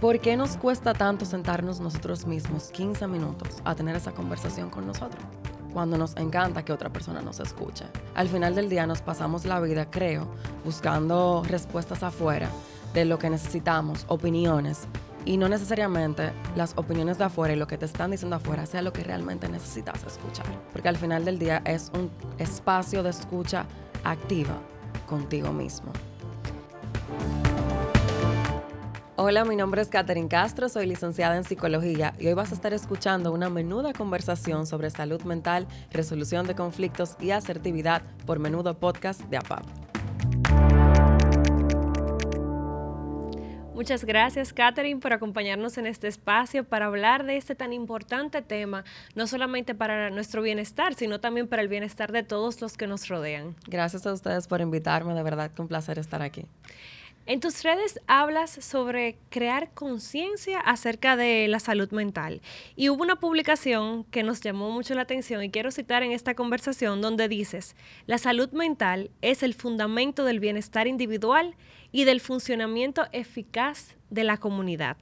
¿Por qué nos cuesta tanto sentarnos nosotros mismos 15 minutos a tener esa conversación con nosotros? Cuando nos encanta que otra persona nos escuche. Al final del día nos pasamos la vida, creo, buscando respuestas afuera de lo que necesitamos, opiniones, y no necesariamente las opiniones de afuera y lo que te están diciendo afuera sea lo que realmente necesitas escuchar. Porque al final del día es un espacio de escucha activa contigo mismo. Hola, mi nombre es Catherine Castro, soy licenciada en psicología y hoy vas a estar escuchando una menuda conversación sobre salud mental, resolución de conflictos y asertividad por menudo podcast de APAP. Muchas gracias, Catherine, por acompañarnos en este espacio para hablar de este tan importante tema, no solamente para nuestro bienestar, sino también para el bienestar de todos los que nos rodean. Gracias a ustedes por invitarme, de verdad que un placer estar aquí. En tus redes hablas sobre crear conciencia acerca de la salud mental. Y hubo una publicación que nos llamó mucho la atención y quiero citar en esta conversación donde dices, la salud mental es el fundamento del bienestar individual y del funcionamiento eficaz de la comunidad.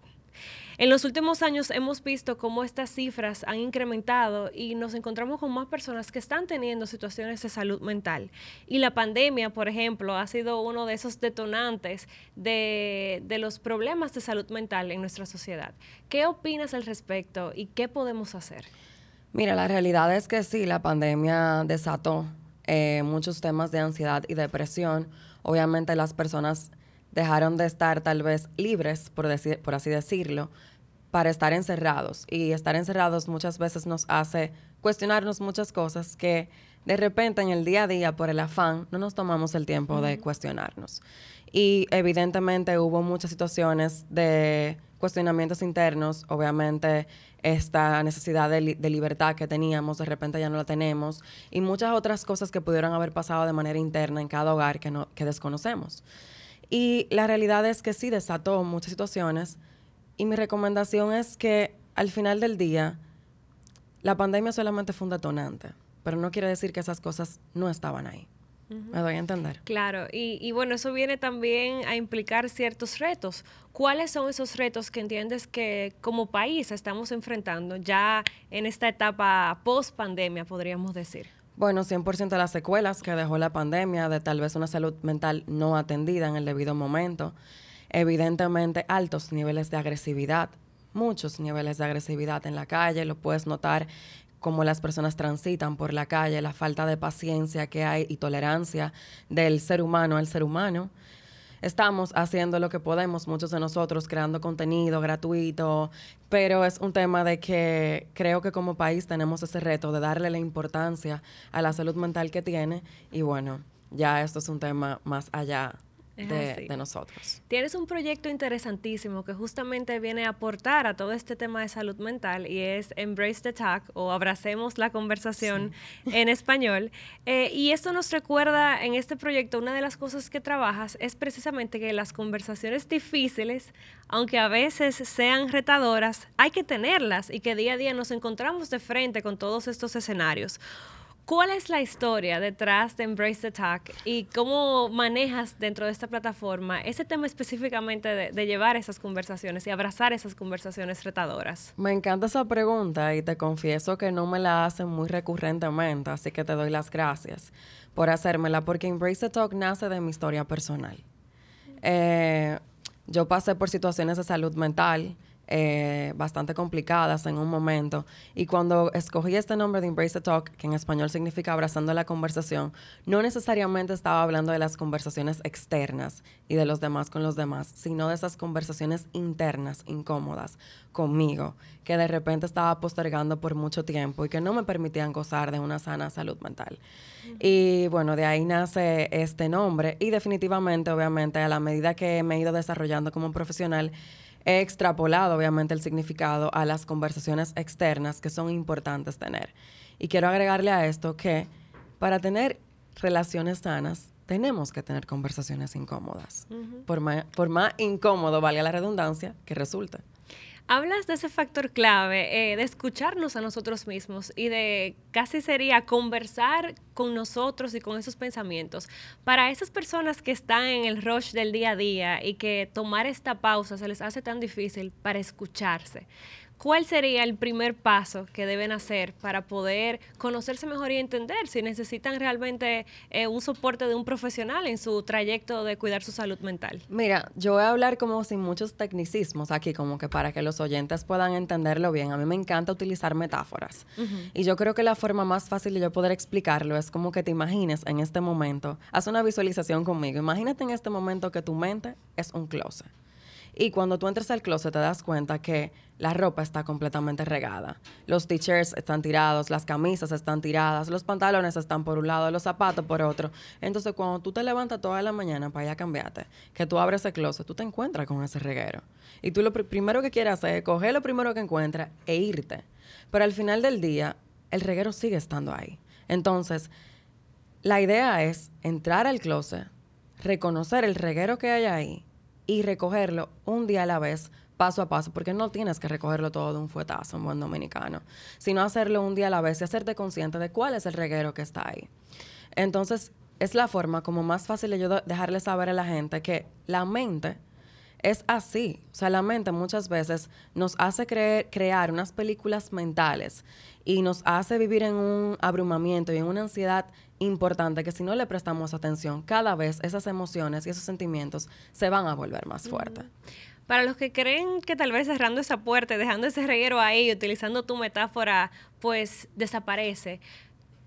En los últimos años hemos visto cómo estas cifras han incrementado y nos encontramos con más personas que están teniendo situaciones de salud mental. Y la pandemia, por ejemplo, ha sido uno de esos detonantes de, los problemas de salud mental en nuestra sociedad. ¿Qué opinas al respecto y qué podemos hacer? Mira, la realidad es que sí, la pandemia desató eh, muchos temas de ansiedad y depresión. Obviamente las personas dejaron de estar tal vez libres, por, decir, por así decirlo, para estar encerrados. Y estar encerrados muchas veces nos hace cuestionarnos muchas cosas que de repente en el día a día, por el afán, no nos tomamos el tiempo de cuestionarnos. Y evidentemente hubo muchas situaciones de cuestionamientos internos, obviamente esta necesidad de, libertad que teníamos, de repente ya no la tenemos, y muchas otras cosas que pudieron haber pasado de manera interna en cada hogar que, no, que desconocemos. Y la realidad es que sí desató muchas situaciones y mi recomendación es que al final del día la pandemia solamente fue un detonante, pero no quiere decir que esas cosas no estaban ahí. Me doy a entender. Claro, y, y, bueno, eso viene también a implicar ciertos retos. ¿Cuáles son esos retos que entiendes que como país estamos enfrentando ya en esta etapa post pandemia, podríamos decir? Bueno, 100% de las secuelas que dejó la pandemia, de tal vez una salud mental no atendida en el debido momento. Evidentemente, altos niveles de agresividad, muchos niveles de agresividad en la calle, lo puedes notar como las personas transitan por la calle, la falta de paciencia que hay y tolerancia del ser humano al ser humano estamos haciendo lo que podemos, muchos de nosotros, creando contenido gratuito, pero es un tema de que creo que como país tenemos ese reto de darle la importancia a la salud mental que tiene y bueno, ya esto es un tema más allá de, nosotros. Tienes un proyecto interesantísimo que justamente viene a aportar a todo este tema de salud mental y es Embrace the Talk o Abracemos la conversación en español. Eh, y esto nos recuerda en este proyecto, una de las cosas que trabajas es precisamente que las conversaciones difíciles, aunque a veces sean retadoras, hay que tenerlas y que día a día nos encontramos de frente con todos estos escenarios. ¿Cuál es la historia detrás de Embrace the Talk y cómo manejas dentro de esta plataforma ese tema específicamente de, llevar esas conversaciones y abrazar esas conversaciones retadoras? Me encanta esa pregunta y te confieso que no me la hacen muy recurrentemente, así que te doy las gracias por hacérmela, porque Embrace the Talk nace de mi historia personal. Eh, yo pasé por situaciones de salud mental eh, bastante complicadas en un momento. Y cuando escogí este nombre de Embrace the Talk, que en español significa abrazando la conversación, no necesariamente estaba hablando de las conversaciones externas y de los demás con los demás, sino de esas conversaciones internas, incómodas, conmigo, que de repente estaba postergando por mucho tiempo y que no me permitían gozar de una sana salud mental. Y bueno, de ahí nace este nombre y definitivamente, obviamente, a la medida que me he ido desarrollando como profesional, he extrapolado obviamente el significado a las conversaciones externas que son importantes tener. Y quiero agregarle a esto que para tener relaciones sanas tenemos que tener conversaciones incómodas, por, más, por más incómodo, valga la redundancia, que resulte. Hablas de ese factor clave, eh, de escucharnos a nosotros mismos y de casi sería conversar con nosotros y con esos pensamientos. Para esas personas que están en el rush del día a día y que tomar esta pausa se les hace tan difícil para escucharse, ¿cuál sería el primer paso que deben hacer para poder conocerse mejor y entender si necesitan realmente eh, un soporte de un profesional en su trayecto de cuidar su salud mental? Mira, yo voy a hablar como sin muchos tecnicismos aquí, como que para que los oyentes puedan entenderlo bien. A mí me encanta utilizar metáforas. Y yo creo que la forma más fácil de yo poder explicarlo es como que te imagines en este momento, haz una visualización conmigo. Imagínate en este momento que tu mente es un closet. Y cuando tú entras al closet te das cuenta que la ropa está completamente regada. Los t-shirts están tirados, las camisas están tiradas, los pantalones están por un lado, los zapatos por otro. Entonces, cuando tú te levantas toda la mañana para ir a cambiarte, que tú abres el closet, tú te encuentras con ese reguero. Y tú lo primero que quieres hacer es coger lo primero que encuentras e irte. Pero al final del día, el reguero sigue estando ahí. Entonces, la idea es entrar al closet, reconocer el reguero que hay ahí y recogerlo un día a la vez, paso a paso, porque no tienes que recogerlo todo de un fuetazo en buen dominicano, sino hacerlo un día a la vez y hacerte consciente de cuál es el reguero que está ahí. Entonces, es la forma como más fácil de yo dejarle saber a la gente que la mente es así. O sea, la mente muchas veces nos hace creer, crear unas películas mentales y nos hace vivir en un abrumamiento y en una ansiedad importante que si no le prestamos atención, cada vez esas emociones y esos sentimientos se van a volver más fuertes. Para los que creen que tal vez cerrando esa puerta y dejando ese reguero ahí, utilizando tu metáfora, pues desaparece,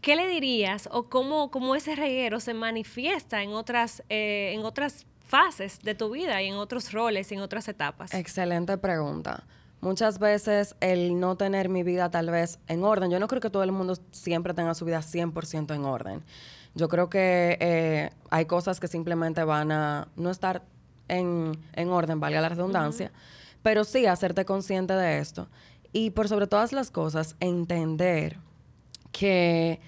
¿qué le dirías o cómo, cómo ese reguero se manifiesta en otras, eh, en otras fases de tu vida y en otros roles y en otras etapas? Excelente pregunta. Muchas veces el no tener mi vida tal vez en orden, yo no creo que todo el mundo siempre tenga su vida 100% en orden. Yo creo que eh, hay cosas que simplemente van a no estar en, orden, valga la redundancia, pero sí hacerte consciente de esto. Y por sobre todas las cosas, entender que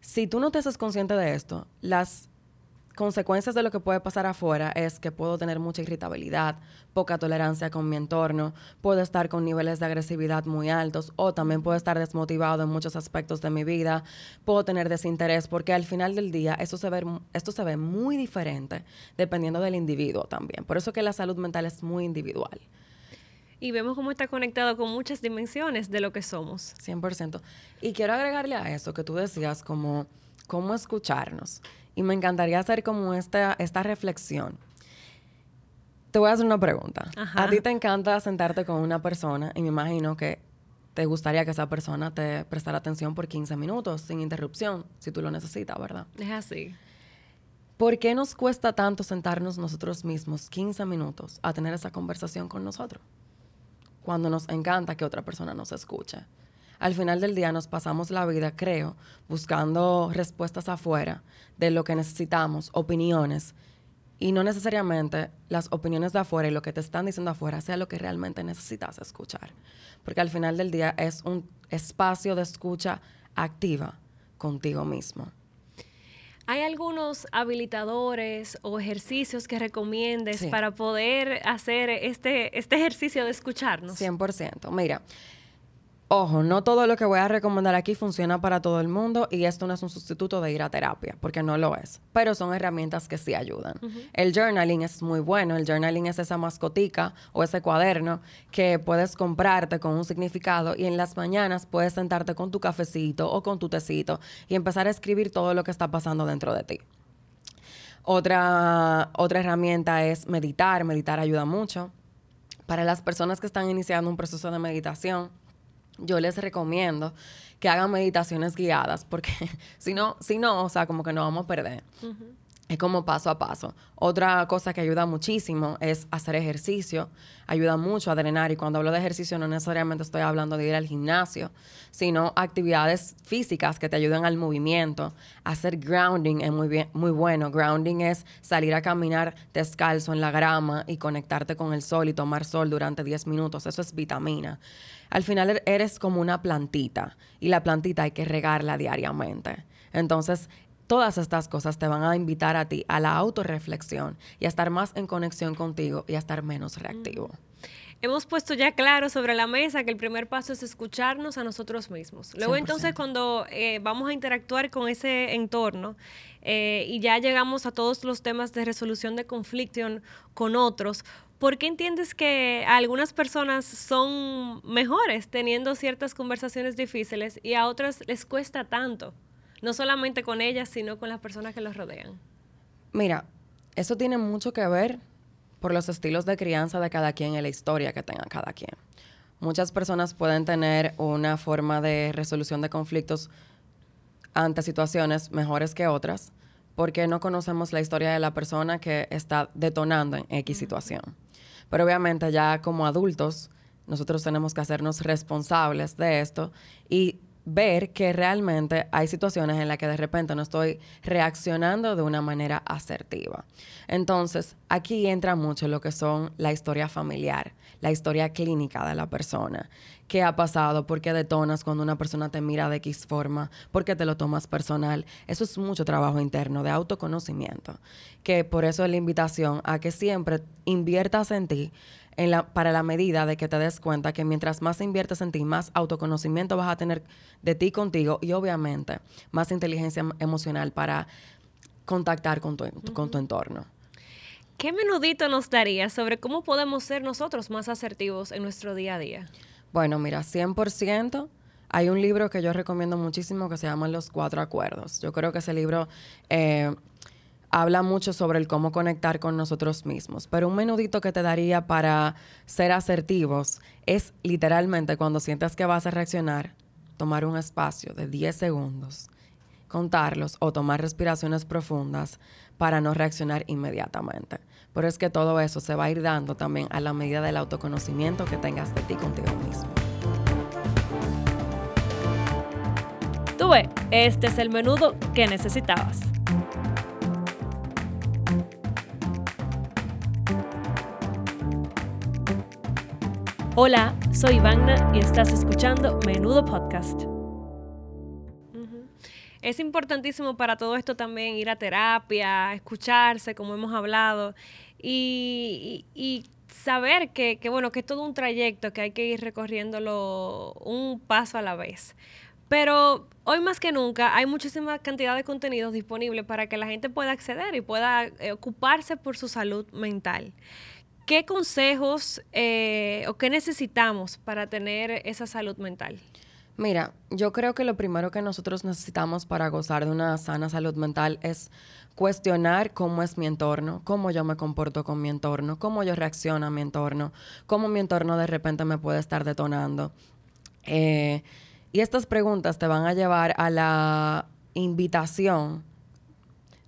si tú no te haces consciente de esto, las consecuencias de lo que puede pasar afuera es que puedo tener mucha irritabilidad, poca tolerancia con mi entorno, puedo estar con niveles de agresividad muy altos o también puedo estar desmotivado en muchos aspectos de mi vida, puedo tener desinterés porque al final del día esto se ve, esto se ve muy diferente dependiendo del individuo también. Por eso que la salud mental es muy individual. Y vemos cómo está conectado con muchas dimensiones de lo que somos. 100%. Y quiero agregarle a eso que tú decías como cómo escucharnos. Y me encantaría hacer como esta, esta reflexión. Te voy a hacer una pregunta. A ti te encanta sentarte con una persona y me imagino que te gustaría que esa persona te prestara atención por 15 minutos sin interrupción, si tú lo necesitas, ¿verdad? Es así. ¿Por qué nos cuesta tanto sentarnos nosotros mismos 15 minutos a tener esa conversación con nosotros? Cuando nos encanta que otra persona nos escuche al final del día nos pasamos la vida, creo, buscando respuestas afuera de lo que necesitamos, opiniones, y no necesariamente las opiniones de afuera y lo que te están diciendo afuera sea lo que realmente necesitas escuchar. Porque al final del día es un espacio de escucha activa contigo mismo. ¿Hay algunos habilitadores o ejercicios que recomiendes para poder hacer este, este ejercicio de escucharnos? 100%. Mira, Ojo, no todo lo que voy a recomendar aquí funciona para todo el mundo y esto no es un sustituto de ir a terapia, porque no lo es, pero son herramientas que sí ayudan. El journaling es muy bueno, el journaling es esa mascotica o ese cuaderno que puedes comprarte con un significado y en las mañanas puedes sentarte con tu cafecito o con tu tecito y empezar a escribir todo lo que está pasando dentro de ti. Otra, otra herramienta es meditar, meditar ayuda mucho. Para las personas que están iniciando un proceso de meditación, yo les recomiendo que hagan meditaciones guiadas, porque si no, si no, o sea, como que no vamos a perder. Es como paso a paso. Otra cosa que ayuda muchísimo es hacer ejercicio. Ayuda mucho a drenar. Y cuando hablo de ejercicio, no necesariamente estoy hablando de ir al gimnasio, sino actividades físicas que te ayudan al movimiento. Hacer grounding es muy, bien, muy bueno. Grounding es salir a caminar descalzo en la grama y conectarte con el sol y tomar sol durante 10 minutos. Eso es vitamina. Al final er-, eres como una plantita y la plantita hay que regarla diariamente. Entonces, Todas estas cosas te van a invitar a ti a la autorreflexión y a estar más en conexión contigo y a estar menos reactivo. hemos puesto ya claro sobre la mesa que el primer paso es escucharnos a nosotros mismos. Luego entonces cuando eh, vamos a interactuar con ese entorno eh, y ya llegamos a todos los temas de resolución de conflicto con otros, ¿por qué entiendes que algunas personas son mejores teniendo ciertas conversaciones difíciles y a otras les cuesta tanto? No solamente con ellas, sino con las personas que los rodean. Mira, eso tiene mucho que ver por los estilos de crianza de cada quien y la historia que tenga cada quien. Muchas personas pueden tener una forma de resolución de conflictos ante situaciones mejores que otras porque no conocemos la historia de la persona que está detonando en X situación. Pero obviamente ya como adultos nosotros tenemos que hacernos responsables de esto y ver que realmente hay situaciones en las que de repente no estoy reaccionando de una manera asertiva. Entonces, aquí entra mucho lo que son la historia familiar, la historia clínica de la persona. ¿Qué ha pasado? ¿Por qué detonas cuando una persona te mira de X forma? ¿Por qué te lo tomas personal? Eso es mucho trabajo interno de autoconocimiento. Que por eso es la invitación a que siempre inviertas en ti para la medida de que te des cuenta que mientras más inviertes en ti, más autoconocimiento vas a tener de ti contigo y obviamente más inteligencia emocional para contactar con tu, con tu entorno. ¿Qué menudito nos daría sobre cómo podemos ser nosotros más asertivos en nuestro día a día? Bueno, mira, 100%. Hay un libro que yo recomiendo muchísimo que se llama Los Cuatro Acuerdos. Yo creo que ese libro eh, habla mucho sobre el cómo conectar con nosotros mismos. Pero un menudito que te daría para ser asertivos es literalmente cuando sientas que vas a reaccionar, tomar un espacio de 10 segundos, contarlos o tomar respiraciones profundas para no reaccionar inmediatamente. Pero es que todo eso se va a ir dando también a la medida del autoconocimiento que tengas de ti contigo mismo. Tuve, este es el menudo que necesitabas. Hola, soy Vagna y estás escuchando Menudo Podcast. Es importantísimo para todo esto también ir a terapia, escucharse, como hemos hablado, y, saber que, bueno, que es todo un trayecto, que hay que ir recorriéndolo un paso a la vez. Pero hoy más que nunca hay muchísima cantidad de contenidos disponibles para que la gente pueda acceder y pueda eh, ocuparse por su salud mental. ¿Qué consejos eh, o qué necesitamos para tener esa salud mental? Mira, yo creo que lo primero que nosotros necesitamos para gozar de una sana salud mental es cuestionar cómo es mi entorno, cómo yo me comporto con mi entorno, cómo yo reacciono a mi entorno, cómo mi entorno de repente me puede estar detonando. Eh, y estas preguntas te van a llevar a la invitación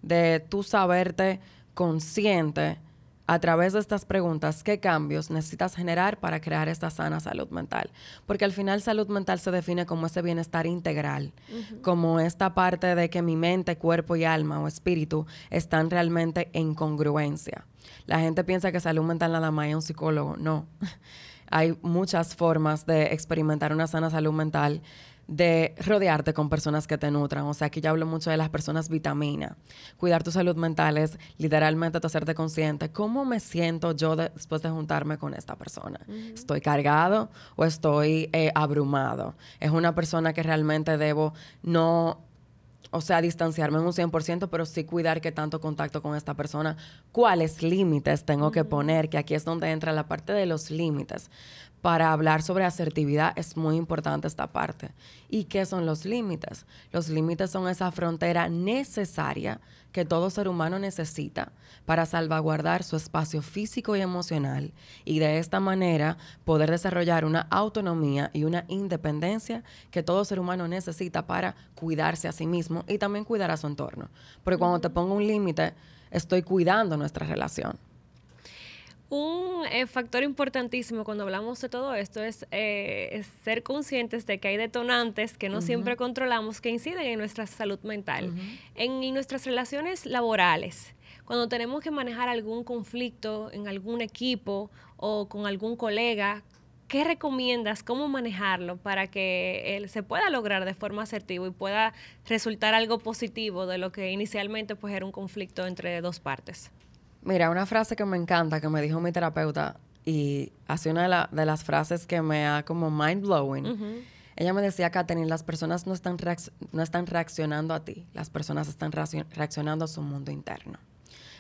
de tú saberte consciente a través de estas preguntas qué cambios necesitas generar para crear esta sana salud mental. Porque al final salud mental se define como ese bienestar integral, como esta parte de que mi mente, cuerpo y alma o espíritu están realmente en congruencia. La gente piensa que salud mental nada más es un psicólogo. No. Hay muchas formas de experimentar una sana salud mental de rodearte con personas que te nutran. O sea, aquí ya hablo mucho de las personas vitamina. Cuidar tu salud mental es literalmente tu hacerte consciente. ¿Cómo me siento yo después de juntarme con esta persona? ¿Estoy cargado o estoy eh, abrumado? ¿Es una persona que realmente debo no o sea, distanciarme en un 100%, pero sí cuidar que tanto contacto con esta persona, cuáles límites tengo que poner, que aquí es donde entra la parte de los límites para hablar sobre asertividad es muy importante esta parte. ¿Y qué son los límites? Los límites son esa frontera necesaria que todo ser humano necesita para salvaguardar su espacio físico y emocional y de esta manera poder desarrollar una autonomía y una independencia que todo ser humano necesita para cuidarse a sí mismo y también cuidar a su entorno. Porque cuando te pongo un límite, estoy cuidando nuestra relación. Un eh, factor importantísimo cuando hablamos de todo esto eh, es, ser conscientes de que hay detonantes que no siempre controlamos que inciden en nuestra salud mental, en, nuestras relaciones laborales. Cuando tenemos que manejar algún conflicto en algún equipo o con algún colega, ¿qué recomiendas? ¿Cómo manejarlo para que se pueda lograr de forma asertiva y pueda resultar algo positivo de lo que inicialmente pues, era un conflicto entre dos partes? Mira, una frase que me encanta que me dijo mi terapeuta y hace una de, las frases que me ha como mind blowing. Ella me decía, Katherine, las personas no están, no están reaccionando a ti, las personas están reaccionando a su mundo interno.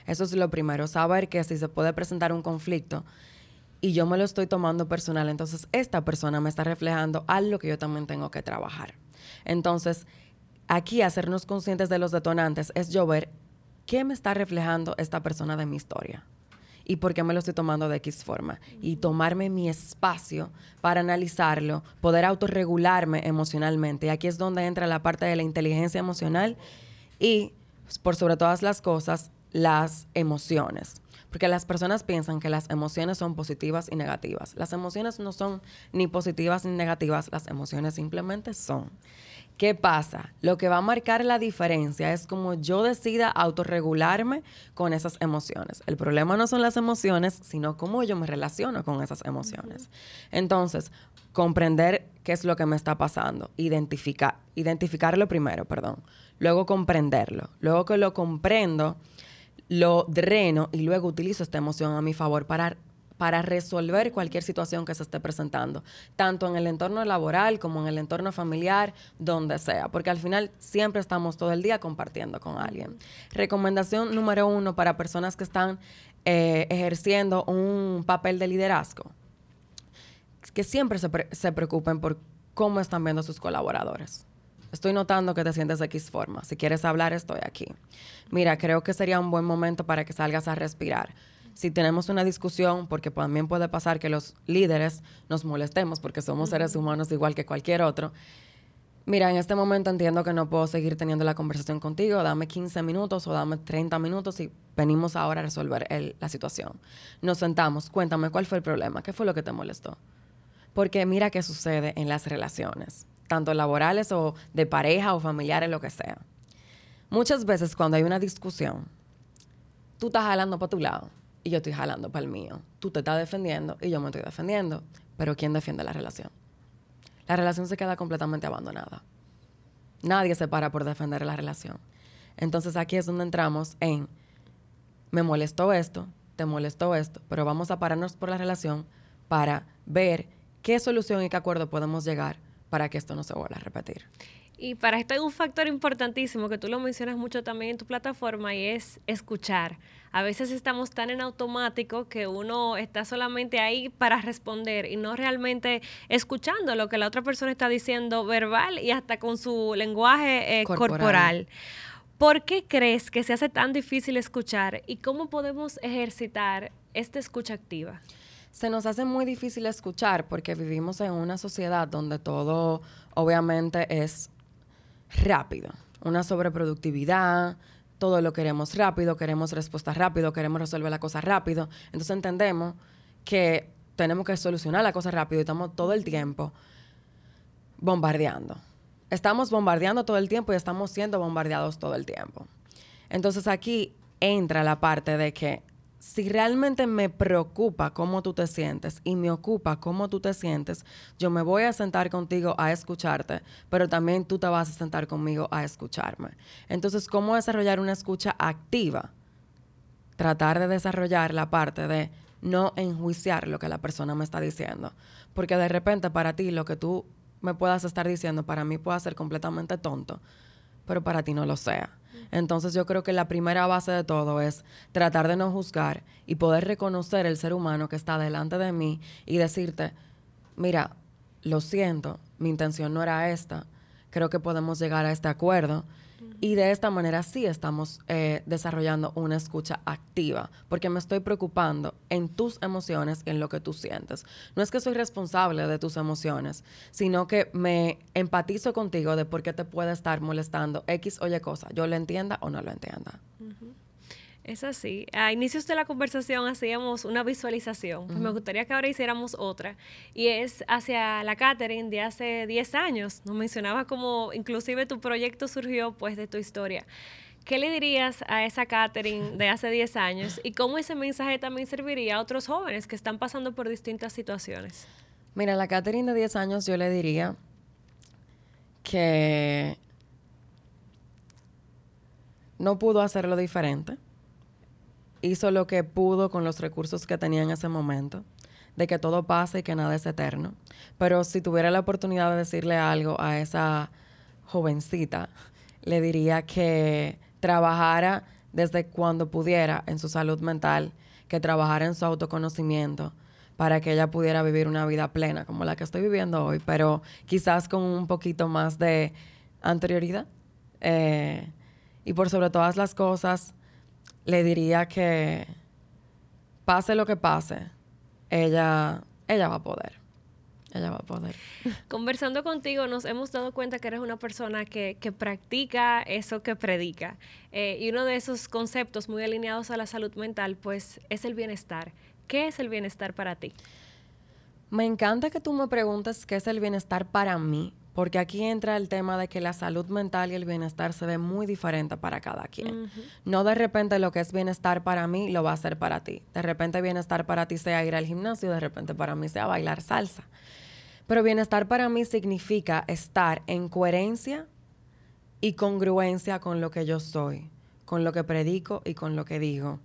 Eso es lo primero, saber que si se puede presentar un conflicto y yo me lo estoy tomando personal, entonces esta persona me está reflejando algo que yo también tengo que trabajar. Entonces, aquí hacernos conscientes de los detonantes es yo ver qué me está reflejando esta persona de mi historia y por qué me lo estoy tomando de X forma. Y tomarme mi espacio para analizarlo, poder autorregularme emocionalmente. Y aquí es donde entra la parte de la inteligencia emocional y, por sobre todas las cosas, las emociones. Porque las personas piensan que las emociones son positivas y negativas. Las emociones no son ni positivas ni negativas, las emociones simplemente son. ¿Qué pasa? Lo que va a marcar la diferencia es como yo decida autorregularme con esas emociones. El problema no son las emociones, sino cómo yo me relaciono con esas emociones. Entonces, comprender qué es lo que me está pasando, identificar, identificarlo primero, perdón, luego comprenderlo, luego que lo comprendo, lo dreno y luego utilizo esta emoción a mi favor para para resolver cualquier situación que se esté presentando, tanto en el entorno laboral como en el entorno familiar, donde sea, porque al final siempre estamos todo el día compartiendo con alguien. Recomendación número uno para personas que están eh, ejerciendo un papel de liderazgo, que siempre se, se preocupen por cómo están viendo sus colaboradores. Estoy notando que te sientes de X forma. Si quieres hablar, estoy aquí. Mira, creo que sería un buen momento para que salgas a respirar si tenemos una discusión, porque también puede pasar que los líderes nos molestemos porque somos seres humanos igual que cualquier otro. Mira, en este momento entiendo que no puedo seguir teniendo la conversación contigo, dame 15 minutos o dame 30 minutos y venimos ahora a resolver la situación. Nos sentamos, cuéntame cuál fue el problema, qué fue lo que te molestó. Porque mira qué sucede en las relaciones, tanto laborales o de pareja o familiares, lo que sea. Muchas veces cuando hay una discusión, tú estás jalando para tu lado y yo estoy jalando para el mío. Tú te estás defendiendo y yo me estoy defendiendo. Pero ¿quién defiende la relación? La relación se queda completamente abandonada. Nadie se para por defender la relación. Entonces aquí es donde entramos en, me molestó esto, te molestó esto, pero vamos a pararnos por la relación para ver qué solución y qué acuerdo podemos llegar para que esto no se vuelva a repetir. Y para esto hay un factor importantísimo que tú lo mencionas mucho también en tu plataforma y es escuchar. A veces estamos tan en automático que uno está solamente ahí para responder y no realmente escuchando lo que la otra persona está diciendo verbal y hasta con su lenguaje eh, corporal. corporal. ¿Por qué crees que se hace tan difícil escuchar y cómo podemos ejercitar esta escucha activa? Se nos hace muy difícil escuchar porque vivimos en una sociedad donde todo obviamente es rápido, una sobreproductividad, todo lo queremos rápido, queremos respuestas rápido, queremos resolver la cosa rápido. Entonces entendemos que tenemos que solucionar la cosa rápido y estamos todo el tiempo bombardeando. Estamos bombardeando todo el tiempo y estamos siendo bombardeados todo el tiempo. Entonces aquí entra la parte de que si realmente me preocupa cómo tú te sientes y me ocupa cómo tú te sientes, yo me voy a sentar contigo a escucharte, pero también tú te vas a sentar conmigo a escucharme. Entonces, ¿cómo desarrollar una escucha activa? Tratar de desarrollar la parte de no enjuiciar lo que la persona me está diciendo, porque de repente para ti lo que tú me puedas estar diciendo para mí puede ser completamente tonto, pero para ti no lo sea. Entonces yo creo que la primera base de todo es tratar de no juzgar y poder reconocer el ser humano que está delante de mí y decirte, mira, lo siento, mi intención no era esta, creo que podemos llegar a este acuerdo y de esta manera sí estamos eh, desarrollando una escucha activa, porque me estoy preocupando en tus emociones, en lo que tú sientes. No es que soy responsable de tus emociones, sino que me empatizo contigo de por qué te puede estar molestando X o Y cosa, yo lo entienda o no lo entienda. Es así. A inicios de la conversación hacíamos una visualización. Pues me gustaría que ahora hiciéramos otra. Y es hacia la Catherine de hace 10 años. Nos mencionaba como inclusive tu proyecto surgió pues de tu historia. ¿Qué le dirías a esa Catherine de hace 10 años y cómo ese mensaje también serviría a otros jóvenes que están pasando por distintas situaciones? Mira, a la Catherine de 10 años yo le diría que no pudo hacerlo diferente hizo lo que pudo con los recursos que tenía en ese momento. de que todo pasa y que nada es eterno. Pero si tuviera la oportunidad de decirle algo a esa jovencita, le diría que trabajara desde cuando pudiera en su salud mental, que trabajara en su autoconocimiento para que ella pudiera vivir una vida plena como la que estoy viviendo hoy, pero quizás con un poquito más de anterioridad. Eh, y por sobre todas las cosas, le diría que pase lo que pase, ella, ella va a poder. Ella va a poder. Conversando contigo, nos hemos dado cuenta que eres una persona que, practica eso que predica. Eh, y uno de esos conceptos muy alineados a la salud mental, pues, es el bienestar. ¿Qué es el bienestar para ti? Me encanta que tú me preguntes qué es el bienestar para mí, porque aquí entra el tema de que la salud mental y el bienestar se ven muy diferente para cada quien. No de repente lo que es bienestar para mí lo va a ser para ti. De repente bienestar para ti sea ir al gimnasio, de repente para mí sea bailar salsa. Pero bienestar para mí significa estar en coherencia y congruencia con lo que yo soy, con lo que predico y con lo que digo.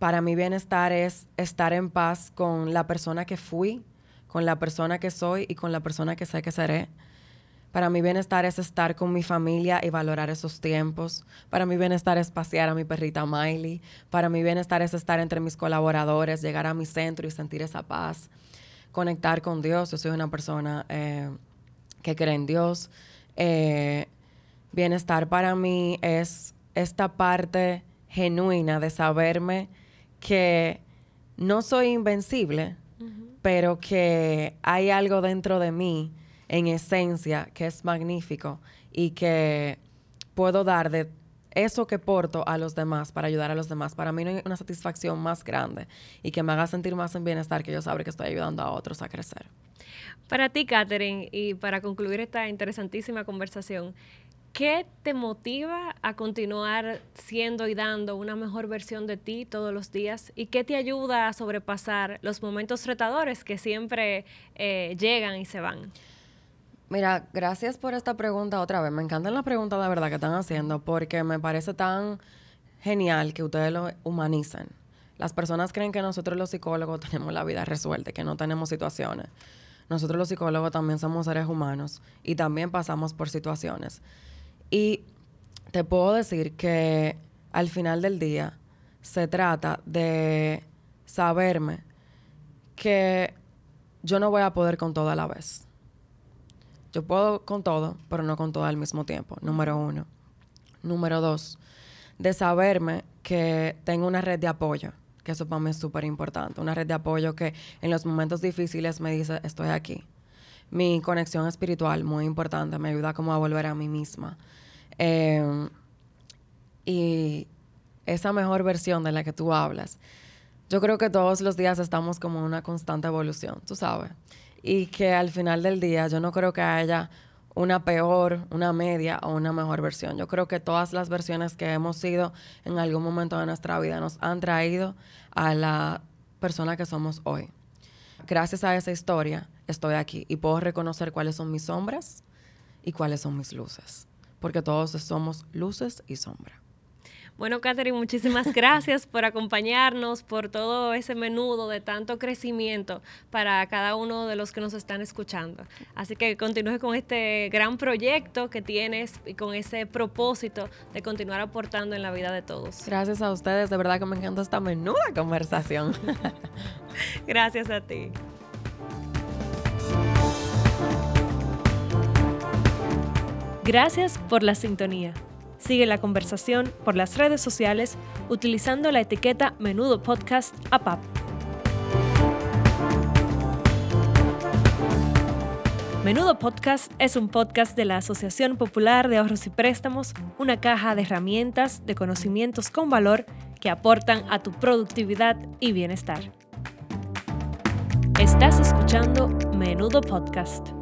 Para mí bienestar es estar en paz con la persona que fui, con la persona que soy y con la persona que sé que seré para mi bienestar es estar con mi familia y valorar esos tiempos. Para mi bienestar es pasear a mi perrita Miley. Para mi bienestar es estar entre mis colaboradores, llegar a mi centro y sentir esa paz. Conectar con Dios. Yo soy una persona eh, que cree en Dios. Eh, bienestar para mí es esta parte genuina de saberme que no soy invencible, pero que hay algo dentro de mí en esencia, que es magnífico y que puedo dar de eso que porto a los demás para ayudar a los demás. Para mí no hay una satisfacción más grande y que me haga sentir más en bienestar que yo saber que estoy ayudando a otros a crecer. Para ti, Catherine, y para concluir esta interesantísima conversación, ¿qué te motiva a continuar siendo y dando una mejor versión de ti todos los días? ¿Y qué te ayuda a sobrepasar los momentos retadores que siempre eh, llegan y se van? Mira, gracias por esta pregunta otra vez. Me encantan las preguntas de verdad que están haciendo porque me parece tan genial que ustedes lo humanicen. Las personas creen que nosotros los psicólogos tenemos la vida resuelta, que no tenemos situaciones. Nosotros los psicólogos también somos seres humanos y también pasamos por situaciones. Y te puedo decir que al final del día se trata de saberme que yo no voy a poder con todo a la vez yo puedo con todo, pero no con todo al mismo tiempo, número uno. Número dos, de saberme que tengo una red de apoyo, que eso para mí es súper importante, una red de apoyo que en los momentos difíciles me dice, estoy aquí. Mi conexión espiritual, muy importante, me ayuda como a volver a mí misma. Em, y esa mejor versión de la que tú hablas, yo creo que todos los días estamos como en una constante evolución, tú sabes y que al final del día yo no creo que haya una peor, una media o una mejor versión. Yo creo que todas las versiones que hemos sido en algún momento de nuestra vida nos han traído a la persona que somos hoy. Gracias a esa historia estoy aquí y puedo reconocer cuáles son mis sombras y cuáles son mis luces, porque todos somos luces y sombras. Bueno, Catherine, muchísimas gracias por acompañarnos, por todo ese menudo de tanto crecimiento para cada uno de los que nos están escuchando. Así que continúe con este gran proyecto que tienes y con ese propósito de continuar aportando en la vida de todos. Gracias a ustedes, de verdad que me encanta esta menuda conversación. gracias a ti. Gracias por la sintonía. Sigue la conversación por las redes sociales utilizando la etiqueta Menudo Podcast APAP. Menudo Podcast es un podcast de la Asociación Popular de Ahorros y Préstamos, una caja de herramientas, de conocimientos con valor que aportan a tu productividad y bienestar. Estás escuchando Menudo Podcast.